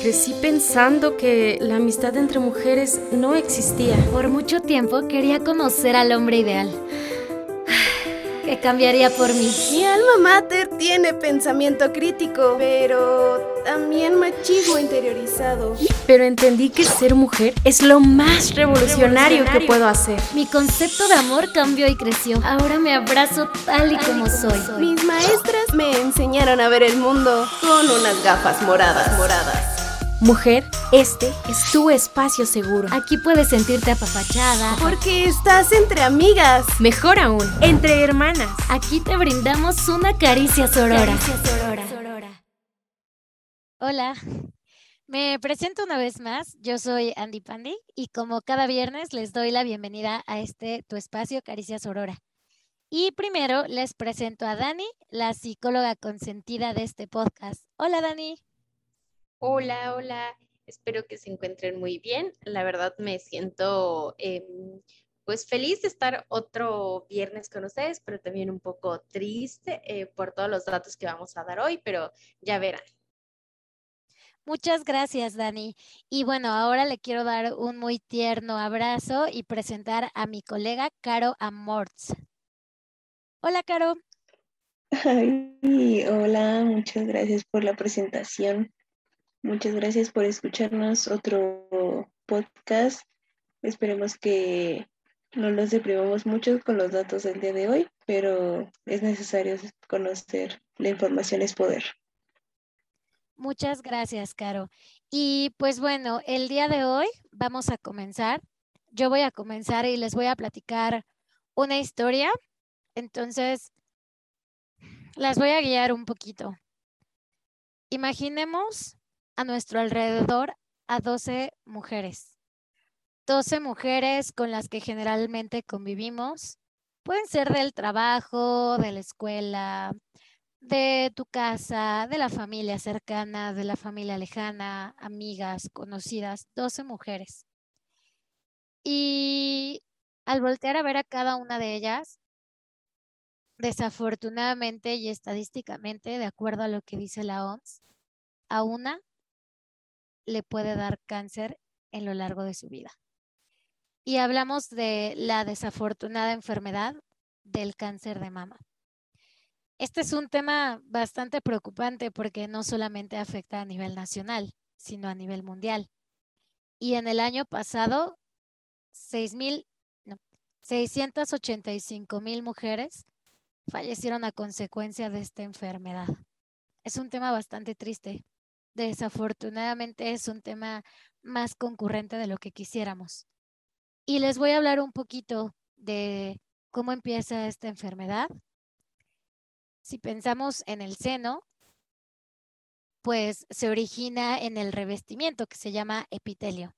Crecí pensando que la amistad entre mujeres no existía. Por mucho tiempo quería conocer al hombre ideal. Que cambiaría por mí. Mi alma mater tiene pensamiento crítico, pero también machismo interiorizado. Pero entendí que ser mujer es lo más revolucionario, que puedo hacer. Mi concepto de amor cambió y creció. Ahora me abrazo tal y como soy. Mis maestras me enseñaron a ver el mundo con unas gafas moradas, moradas. Mujer, este es tu espacio seguro. Aquí puedes sentirte apapachada. Porque estás entre amigas. Mejor aún, entre hermanas. Aquí te brindamos una caricia sorora. Caricia sorora. Hola. Me presento una vez más, yo soy Andy Pandy y como cada viernes les doy la bienvenida a este tu espacio Caricias Aurora. Y primero les presento a Dani, la psicóloga consentida de este podcast. Hola Dani. Hola, hola. Espero que se encuentren muy bien. La verdad me siento em, pues feliz de estar otro viernes con ustedes, pero también un poco triste eh, por todos los datos que vamos a dar hoy, pero ya verán. Muchas gracias, Dani. Y bueno, ahora le quiero dar un muy tierno abrazo y presentar a mi colega Caro Amorts. Hola, Caro. Ay, hola, muchas gracias por la presentación. Muchas gracias por escucharnos otro podcast. Esperemos que no nos deprimamos mucho con los datos del día de hoy, pero es necesario conocer la información es poder. Muchas gracias, Caro. Y pues bueno, el día de hoy vamos a comenzar. Yo voy a comenzar y les voy a platicar una historia. Entonces, las voy a guiar un poquito. Imaginemos a nuestro alrededor a 12 mujeres. 12 mujeres con las que generalmente convivimos. Pueden ser del trabajo, de la escuela, de tu casa, de la familia cercana, de la familia lejana, amigas, conocidas, 12 mujeres. Y al voltear a ver a cada una de ellas, desafortunadamente y estadísticamente, de acuerdo a lo que dice la OMS, a una le puede dar cáncer en lo largo de su vida. Y hablamos de la desafortunada enfermedad del cáncer de mama. Este es un tema bastante preocupante porque no solamente afecta a nivel nacional, sino a nivel mundial. Y en el año pasado, 685 mil mujeres fallecieron a consecuencia de esta enfermedad. Es un tema bastante triste desafortunadamente es un tema más concurrente de lo que quisiéramos. Y les voy a hablar un poquito de cómo empieza esta enfermedad. Si pensamos en el seno, pues se origina en el revestimiento que se llama epitelio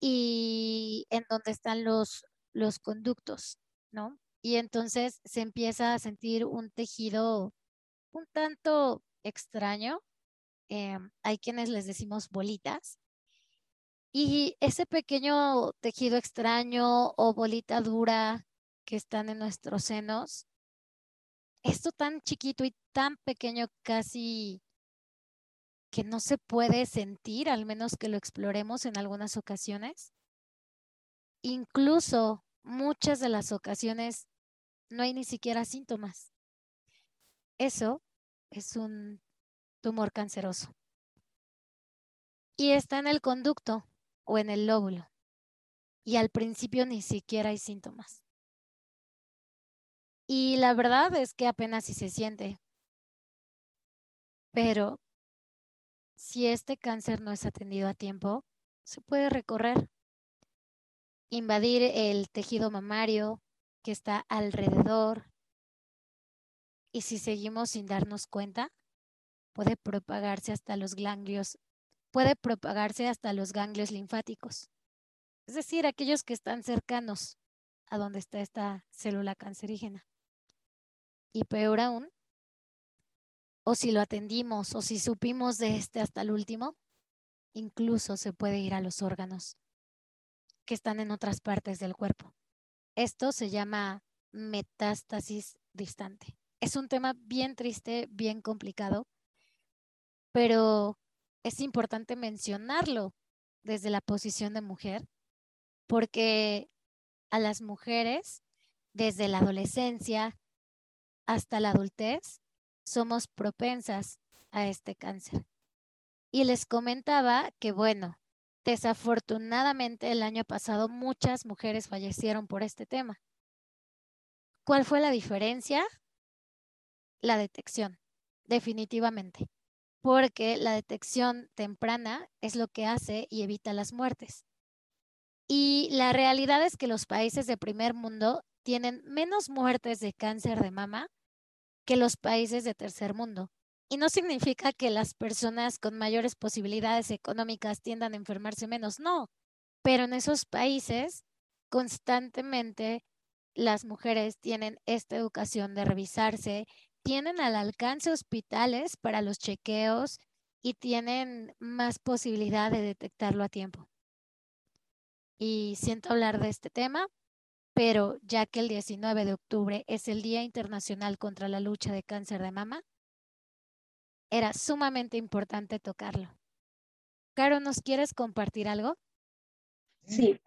y en donde están los, los conductos, ¿no? Y entonces se empieza a sentir un tejido un tanto extraño, Em, hay quienes les decimos bolitas. Y ese pequeño tejido extraño o bolita dura que están en nuestros senos, esto tan chiquito y tan pequeño casi que no se puede sentir, al menos que lo exploremos en algunas ocasiones. Incluso muchas de las ocasiones no hay ni siquiera síntomas. Eso es un tumor canceroso. Y está en el conducto o en el lóbulo. Y al principio ni siquiera hay síntomas. Y la verdad es que apenas si se siente. Pero si este cáncer no es atendido a tiempo, se puede recorrer, invadir el tejido mamario que está alrededor. Y si seguimos sin darnos cuenta, puede propagarse hasta los ganglios, puede propagarse hasta los ganglios linfáticos. Es decir, aquellos que están cercanos a donde está esta célula cancerígena. Y peor aún, o si lo atendimos o si supimos de este hasta el último, incluso se puede ir a los órganos que están en otras partes del cuerpo. Esto se llama metástasis distante. Es un tema bien triste, bien complicado, pero es importante mencionarlo desde la posición de mujer, porque a las mujeres, desde la adolescencia hasta la adultez, somos propensas a este cáncer. Y les comentaba que, bueno, desafortunadamente el año pasado muchas mujeres fallecieron por este tema. ¿Cuál fue la diferencia? La detección, definitivamente, porque la detección temprana es lo que hace y evita las muertes. Y la realidad es que los países de primer mundo tienen menos muertes de cáncer de mama que los países de tercer mundo. Y no significa que las personas con mayores posibilidades económicas tiendan a enfermarse menos, no. Pero en esos países constantemente las mujeres tienen esta educación de revisarse, tienen al alcance hospitales para los chequeos y tienen más posibilidad de detectarlo a tiempo y siento hablar de este tema, pero ya que el 19 de octubre es el Día Internacional contra la Lucha de Cáncer de Mama, era sumamente importante tocarlo. Caro, ¿nos quieres compartir algo? Sí.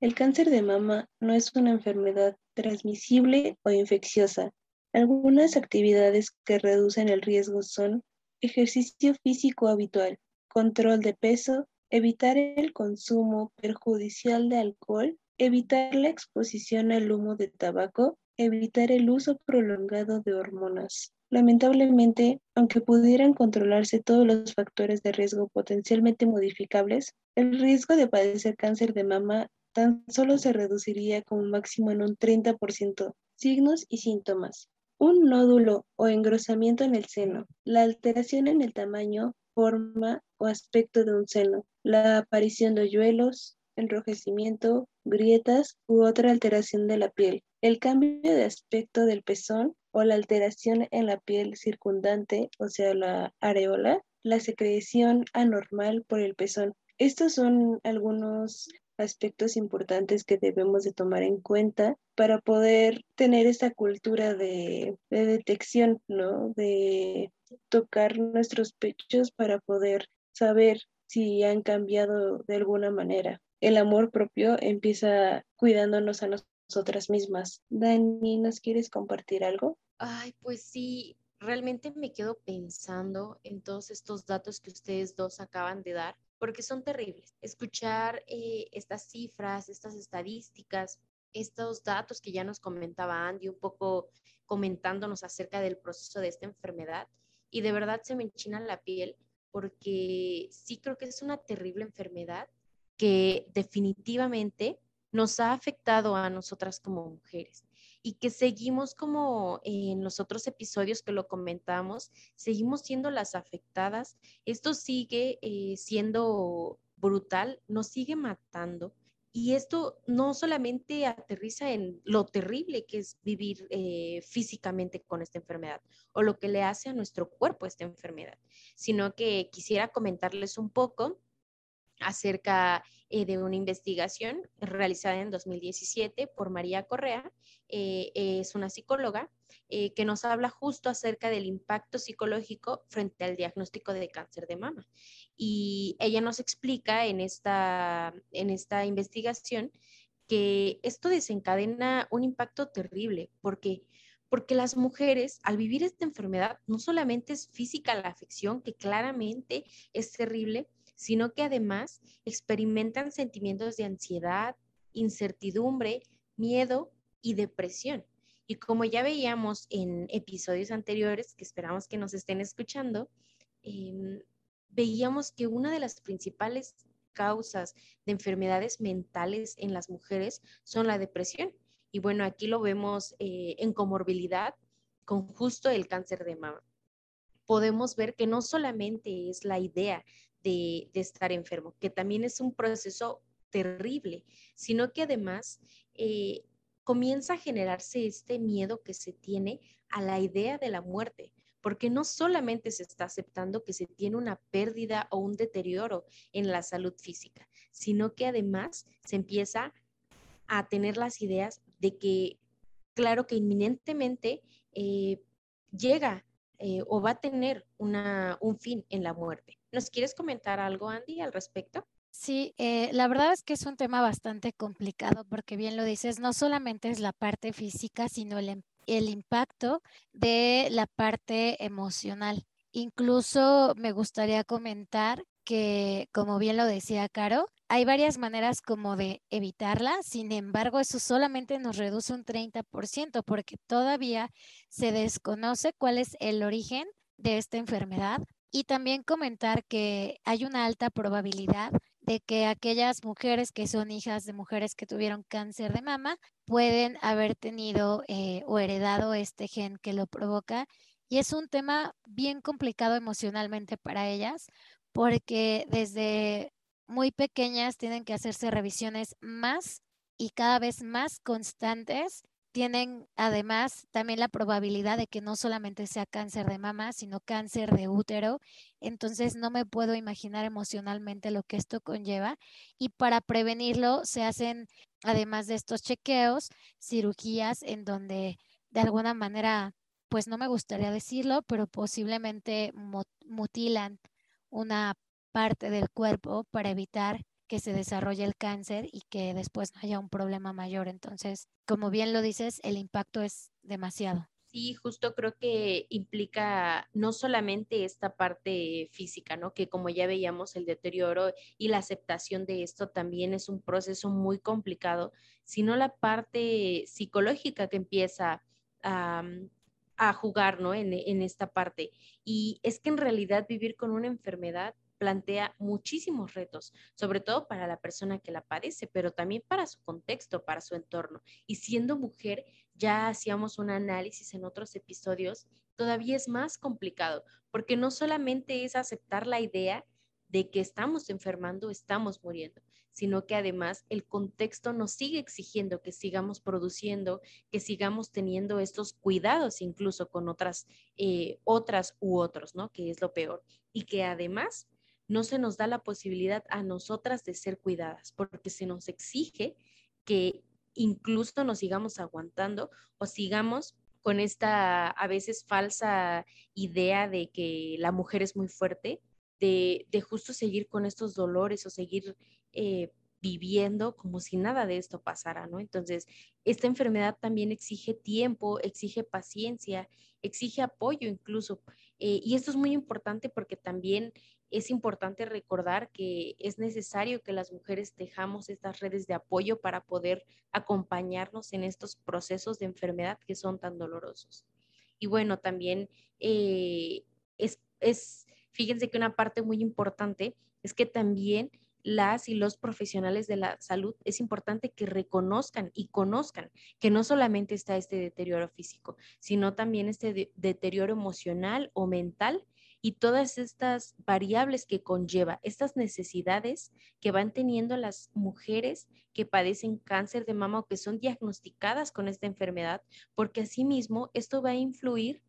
El cáncer de mama no es una enfermedad transmisible o infecciosa. Algunas actividades que reducen el riesgo son ejercicio físico habitual, control de peso, evitar el consumo perjudicial de alcohol, evitar la exposición al humo de tabaco, evitar el uso prolongado de hormonas. Lamentablemente, aunque pudieran controlarse todos los factores de riesgo potencialmente modificables, el riesgo de padecer cáncer de mama tan solo se reduciría como máximo en un 30%. Signos y síntomas. Un nódulo o engrosamiento en el seno, la alteración en el tamaño, forma o aspecto de un seno, la aparición de hoyuelos, enrojecimiento, grietas u otra alteración de la piel, el cambio de aspecto del pezón o la alteración en la piel circundante, o sea, la areola, la secreción anormal por el pezón. Estos son algunos aspectos importantes que debemos de tomar en cuenta para poder tener esta cultura de, de detección, ¿no? De tocar nuestros pechos para poder saber si han cambiado de alguna manera. El amor propio empieza cuidándonos a nosotras mismas. Dani, ¿nos quieres compartir algo? Ay, pues sí, realmente me quedo pensando en todos estos datos que ustedes dos acaban de dar, porque son terribles. Escuchar eh, estas cifras, estas estadísticas, estos datos que ya nos comentaba Andy, un poco comentándonos acerca del proceso de esta enfermedad, y de verdad se me enchina la piel porque sí creo que es una terrible enfermedad que definitivamente nos ha afectado a nosotras como mujeres y que seguimos como en los otros episodios que lo comentamos, seguimos siendo las afectadas. Esto sigue eh, siendo brutal, nos sigue matando y esto no solamente aterriza en lo terrible que es vivir eh, físicamente con esta enfermedad o lo que le hace a nuestro cuerpo esta enfermedad, sino que quisiera comentarles un poco acerca eh, de una investigación realizada en 2017 por María Correa. Eh, es una psicóloga eh, que nos habla justo acerca del impacto psicológico frente al diagnóstico de cáncer de mama. Y ella nos explica en esta, en esta investigación que esto desencadena un impacto terrible porque porque las mujeres al vivir esta enfermedad no solamente es física la afección, que claramente es terrible, sino que además experimentan sentimientos de ansiedad, incertidumbre, miedo y depresión. Y como ya veíamos en episodios anteriores, que esperamos que nos estén escuchando, em, veíamos que una de las principales causas de enfermedades mentales en las mujeres son la depresión. Y bueno, aquí lo vemos eh, en comorbilidad con justo el cáncer de mama. Podemos ver que no solamente es la idea de, estar enfermo, que también es un proceso terrible, sino que además eh, comienza a generarse este miedo que se tiene a la idea de la muerte, porque no solamente se está aceptando que se tiene una pérdida o un deterioro en la salud física, sino que además se empieza a tener las ideas de que, claro que inminentemente eh, llega eh, o va a tener una, un fin en la muerte. ¿Nos quieres comentar algo, Andy, al respecto? Sí, eh, la verdad es que es un tema bastante complicado porque bien lo dices, no solamente es la parte física, sino el, el impacto de la parte emocional. Incluso me gustaría comentar que, como bien lo decía Caro, hay varias maneras como de evitarla, sin embargo, eso solamente nos reduce un 30% porque todavía se desconoce cuál es el origen de esta enfermedad. Y también comentar que hay una alta probabilidad de que aquellas mujeres que son hijas de mujeres que tuvieron cáncer de mama pueden haber tenido eh, o heredado este gen que lo provoca. Y es un tema bien complicado emocionalmente para ellas porque desde muy pequeñas tienen que hacerse revisiones más y cada vez más constantes. Tienen además también la probabilidad de que no solamente sea cáncer de mama, sino cáncer de útero. Entonces no me puedo imaginar emocionalmente lo que esto conlleva. Y para prevenirlo se hacen, además de estos chequeos, cirugías en donde de alguna manera, pues no me gustaría decirlo, pero posiblemente mutilan una parte del cuerpo para evitar que se desarrolle el cáncer y que después haya un problema mayor. Entonces, como bien lo dices, el impacto es demasiado. Sí, justo creo que implica no solamente esta parte física, ¿no? Que como ya veíamos, el deterioro y la aceptación de esto también es un proceso muy complicado, sino la parte psicológica que empieza a, a jugar, ¿no? En, en esta parte. Y es que en realidad vivir con una enfermedad plantea muchísimos retos, sobre todo para la persona que la padece, pero también para su contexto, para su entorno. Y siendo mujer, ya hacíamos un análisis en otros episodios, todavía es más complicado, porque no solamente es aceptar la idea de que estamos enfermando, estamos muriendo, sino que además el contexto nos sigue exigiendo que sigamos produciendo, que sigamos teniendo estos cuidados incluso con otras, eh, otras u otros, ¿no? Que es lo peor. Y que además no se nos da la posibilidad a nosotras de ser cuidadas, porque se nos exige que incluso nos sigamos aguantando o sigamos con esta a veces falsa idea de que la mujer es muy fuerte, de, justo seguir con estos dolores o seguir eh, viviendo como si nada de esto pasara, ¿no? Entonces, esta enfermedad también exige tiempo, exige paciencia, exige apoyo incluso. Eh, y esto es muy importante porque también es importante recordar que es necesario que las mujeres tejamos estas redes de apoyo para poder acompañarnos en estos procesos de enfermedad que son tan dolorosos. Y bueno, también eh, es, es, fíjense que una parte muy importante es que también las y los profesionales de la salud es importante que reconozcan y conozcan que no solamente está este deterioro físico, sino también este deterioro emocional o mental y todas estas variables que conlleva, estas necesidades que van teniendo las mujeres que padecen cáncer de mama o que son diagnosticadas con esta enfermedad, porque asimismo esto va a influir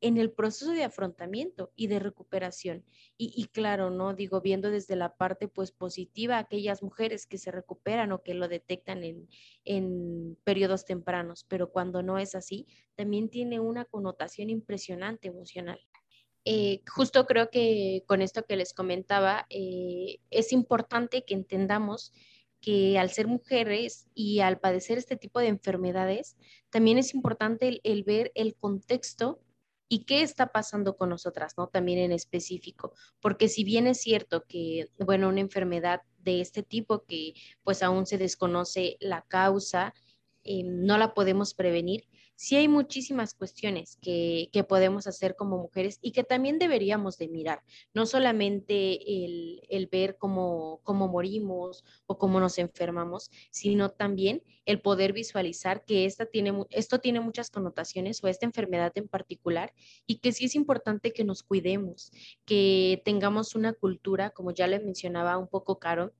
en el proceso de afrontamiento y de recuperación. Y, claro, ¿no? Digo, viendo desde la parte pues positiva aquellas mujeres que se recuperan o que lo detectan en, en periodos tempranos, pero cuando no es así, también tiene una connotación impresionante emocional. Eh, justo creo que con esto que les comentaba, eh, es importante que entendamos que al ser mujeres y al padecer este tipo de enfermedades, también es importante el, ver el contexto y qué está pasando con nosotras, ¿no? También en específico, porque si bien es cierto que, bueno, una enfermedad de este tipo que pues aún se desconoce la causa, eh, no la podemos prevenir, sí hay muchísimas cuestiones que, podemos hacer como mujeres y que también deberíamos de mirar, no solamente el, ver cómo, cómo, morimos o cómo nos enfermamos, sino también el poder visualizar que esta tiene, esto tiene muchas connotaciones o esta enfermedad en particular y que sí es importante que nos cuidemos, que tengamos una cultura, como ya le mencionaba un poco Caro,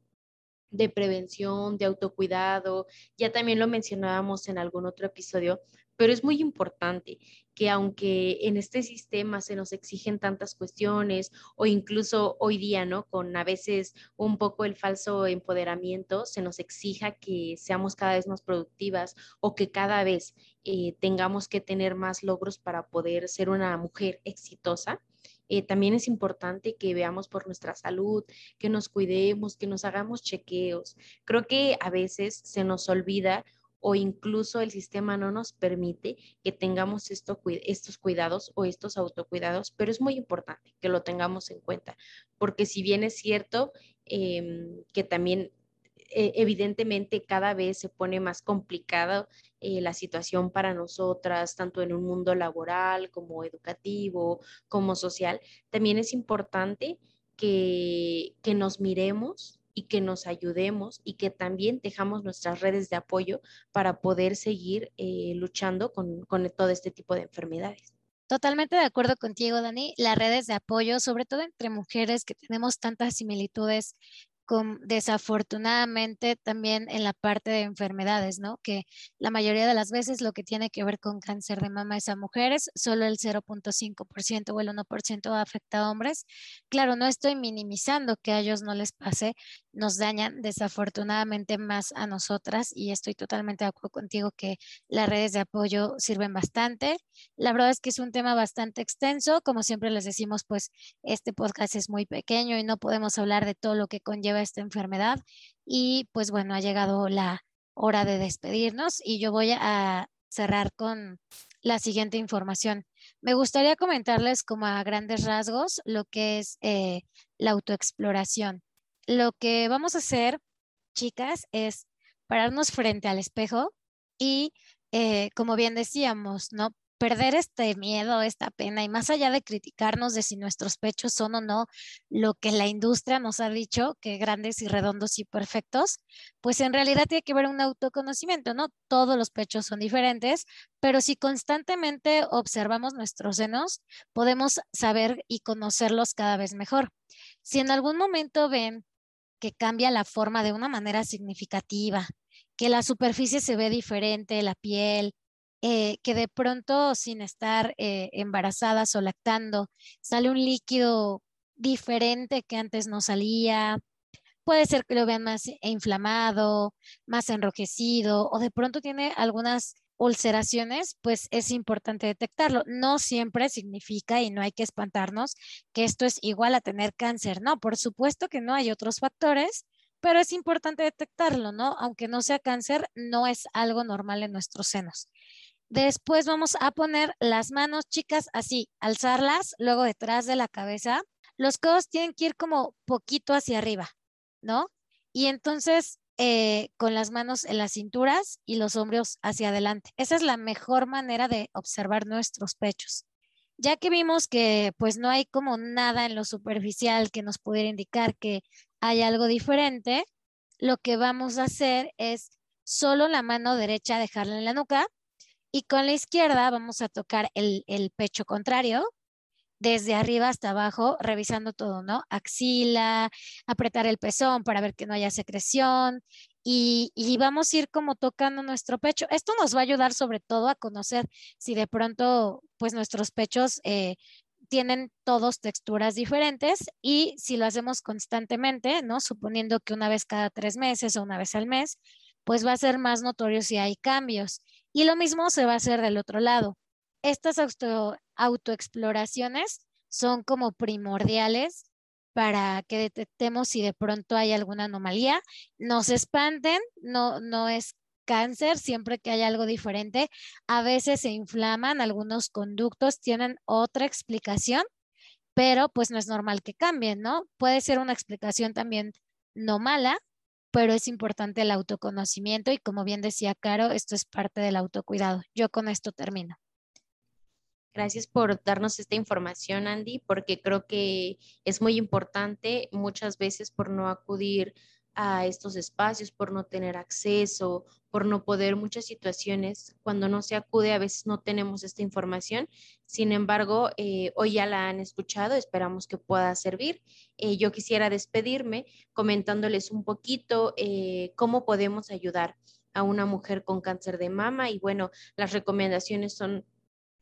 de prevención, de autocuidado, ya también lo mencionábamos en algún otro episodio, pero es muy importante que aunque en este sistema se nos exigen tantas cuestiones o incluso hoy día, ¿no? Con a veces un poco el falso empoderamiento, se nos exija que seamos cada vez más productivas o que cada vez eh, tengamos que tener más logros para poder ser una mujer exitosa. Eh, también es importante que veamos por nuestra salud, que nos cuidemos, que nos hagamos chequeos. Creo que a veces se nos olvida o incluso el sistema no nos permite que tengamos esto, estos cuidados o estos autocuidados, pero es muy importante que lo tengamos en cuenta, porque si bien es cierto em, que también eh, evidentemente cada vez se pone más complicada eh, la situación para nosotras, tanto en un mundo laboral como educativo, como social, también es importante que, que nos miremos y que nos ayudemos y que también dejamos nuestras redes de apoyo para poder seguir eh, luchando con, con todo este tipo de enfermedades. Totalmente de acuerdo contigo, Dani. Las redes de apoyo, sobre todo entre mujeres que tenemos tantas similitudes desafortunadamente también en la parte de enfermedades, ¿no? Que la mayoría de las veces lo que tiene que ver con cáncer de mama es a mujeres, solo el 0.5% o el 1% afecta a hombres. Claro, no estoy minimizando que a ellos no les pase, nos dañan desafortunadamente más a nosotras y estoy totalmente de acuerdo contigo que las redes de apoyo sirven bastante. La verdad es que es un tema bastante extenso, como siempre les decimos, pues este podcast es muy pequeño y no podemos hablar de todo lo que conlleva esta enfermedad. Y pues bueno, ha llegado la hora de despedirnos y yo voy a cerrar con la siguiente información. Me gustaría comentarles como a grandes rasgos lo que es eh, la autoexploración. Lo que vamos a hacer, chicas, es pararnos frente al espejo y, eh, como bien decíamos, ¿no? perder este miedo, esta pena, y más allá de criticarnos de si nuestros pechos son o no lo que la industria nos ha dicho, que grandes y redondos y perfectos, pues en realidad tiene que ver un autoconocimiento, ¿no? Todos los pechos son diferentes, pero si constantemente observamos nuestros senos, podemos saber y conocerlos cada vez mejor. Si en algún momento ven que cambia la forma de una manera significativa, que la superficie se ve diferente, la piel, eh, que de pronto sin estar eh, embarazadas o lactando sale un líquido diferente que antes no salía. Puede ser que lo vean más inflamado, más enrojecido o de pronto tiene algunas ulceraciones, pues es importante detectarlo. No siempre significa, y no hay que espantarnos, que esto es igual a tener cáncer. No, por supuesto que no hay otros factores, pero es importante detectarlo, ¿no? Aunque no sea cáncer, no es algo normal en nuestros senos. Después vamos a poner las manos, chicas, así, alzarlas, luego detrás de la cabeza. Los codos tienen que ir como poquito hacia arriba, ¿no? Y entonces eh, con las manos en las cinturas y los hombros hacia adelante. Esa es la mejor manera de observar nuestros pechos. Ya que vimos que pues no hay como nada en lo superficial que nos pudiera indicar que hay algo diferente, lo que vamos a hacer es solo la mano derecha dejarla en la nuca y con la izquierda vamos a tocar el, pecho contrario, desde arriba hasta abajo, revisando todo, ¿no? Axila, apretar el pezón para ver que no haya secreción y, vamos a ir como tocando nuestro pecho. Esto nos va a ayudar sobre todo a conocer si de pronto, pues nuestros pechos eh, tienen todos texturas diferentes y si lo hacemos constantemente, ¿no? Suponiendo que una vez cada tres meses o una vez al mes, pues va a ser más notorio si hay cambios. Y lo mismo se va a hacer del otro lado. Estas auto, autoexploraciones son como primordiales para que detectemos si de pronto hay alguna anomalía. No se espanten, no, no es cáncer, siempre que hay algo diferente. A veces se inflaman, algunos conductos tienen otra explicación, pero pues no es normal que cambien, ¿no? Puede ser una explicación también no mala, pero es importante el autoconocimiento y como bien decía Caro, esto es parte del autocuidado. Yo con esto termino. Gracias por darnos esta información, Andy, porque creo que es muy importante muchas veces por no acudir a estos espacios, por no tener acceso, por no poder muchas situaciones. Cuando no se acude, a veces no tenemos esta información. Sin embargo, eh, hoy ya la han escuchado, esperamos que pueda servir. Eh, yo quisiera despedirme comentándoles un poquito eh, cómo podemos ayudar a una mujer con cáncer de mama y bueno, las recomendaciones son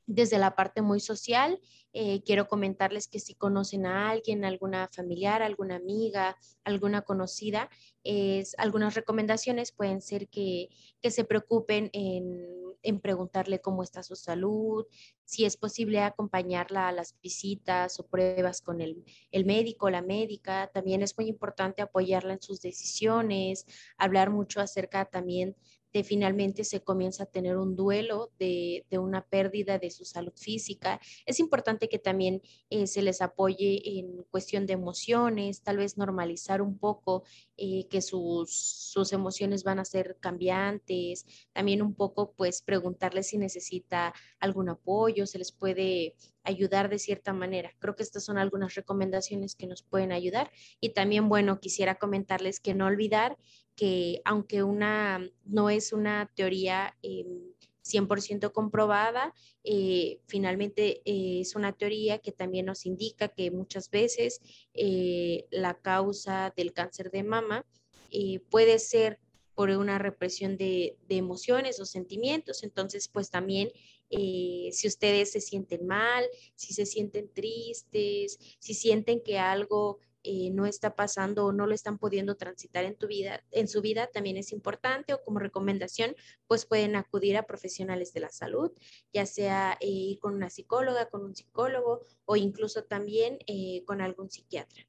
desde la parte muy social, eh, quiero comentarles que si conocen a alguien, alguna familiar, alguna amiga, alguna conocida, es, algunas recomendaciones pueden ser que, que se preocupen en, en, preguntarle cómo está su salud, si es posible acompañarla a las visitas o pruebas con el, el médico, la médica. También es muy importante apoyarla en sus decisiones, hablar mucho acerca también de finalmente se comienza a tener un duelo de, una pérdida de su salud física. Es importante que también eh, se les apoye en cuestión de emociones, tal vez normalizar un poco eh, que sus, sus, emociones van a ser cambiantes, también un poco pues preguntarles si necesita algún apoyo, se les puede ayudar de cierta manera. Creo que estas son algunas recomendaciones que nos pueden ayudar. Y también, bueno, quisiera comentarles que no olvidar que aunque una no es una teoría 100% em, comprobada, eh, finalmente eh, es una teoría que también nos indica que muchas veces eh, la causa del cáncer de mama puede ser por una represión de, de, emociones o sentimientos. Entonces, pues también si ustedes se sienten mal, si se sienten tristes, si sienten que algo eh, no está pasando o no lo están pudiendo transitar en tu vida, en su vida también es importante o como recomendación, pues pueden acudir a profesionales de la salud, ya sea eh, ir con una psicóloga, con un psicólogo o incluso también eh, con algún psiquiatra.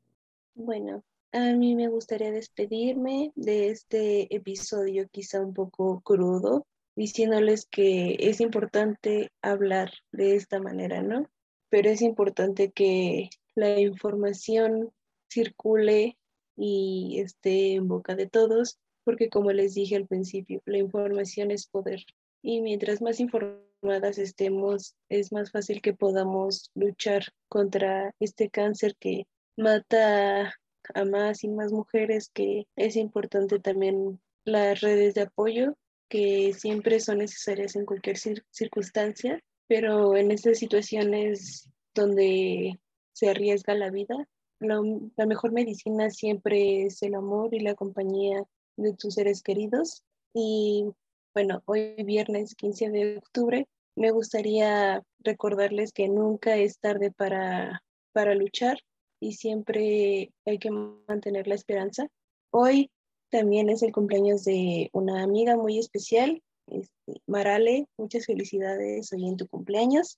Bueno, a mí me gustaría despedirme de este episodio quizá un poco crudo, diciéndoles que es importante hablar de esta manera, ¿no? Pero es importante que la información circule y esté en boca de todos, porque como les dije al principio, la información es poder. Y mientras más informadas estemos, es más fácil que podamos luchar contra este cáncer que mata a más y más mujeres, que es importante también las redes de apoyo, que siempre son necesarias en cualquier circunstancia, pero en estas situaciones donde se arriesga la vida, la, mejor medicina siempre es el amor y la compañía de tus seres queridos. Y bueno, hoy viernes 15 de octubre, me gustaría recordarles que nunca es tarde para, para luchar y siempre hay que mantener la esperanza. Hoy también es el cumpleaños de una amiga muy especial, este, Marale. Muchas felicidades hoy en tu cumpleaños.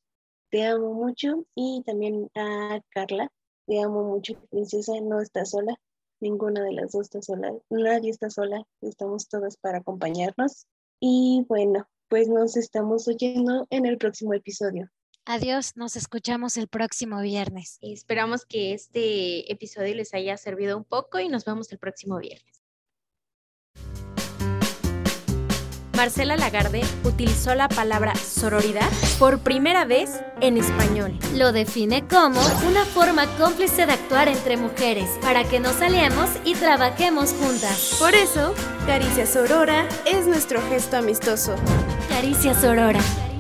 Te amo mucho y también a Carla, te amo mucho, princesa, no estás sola. Ninguna de las dos está sola. Nadie está sola. Estamos todas para acompañarnos. Y bueno, pues nos estamos oyendo en el próximo episodio. Adiós, nos escuchamos el próximo viernes. Esperamos que este episodio les haya servido un poco y nos vemos el próximo viernes. Marcela Lagarde utilizó la palabra sororidad por primera vez en español. Lo define como una forma cómplice de actuar entre mujeres para que nos aliemos y trabajemos juntas. Por eso, Caricia Sorora es nuestro gesto amistoso. Caricia Sorora.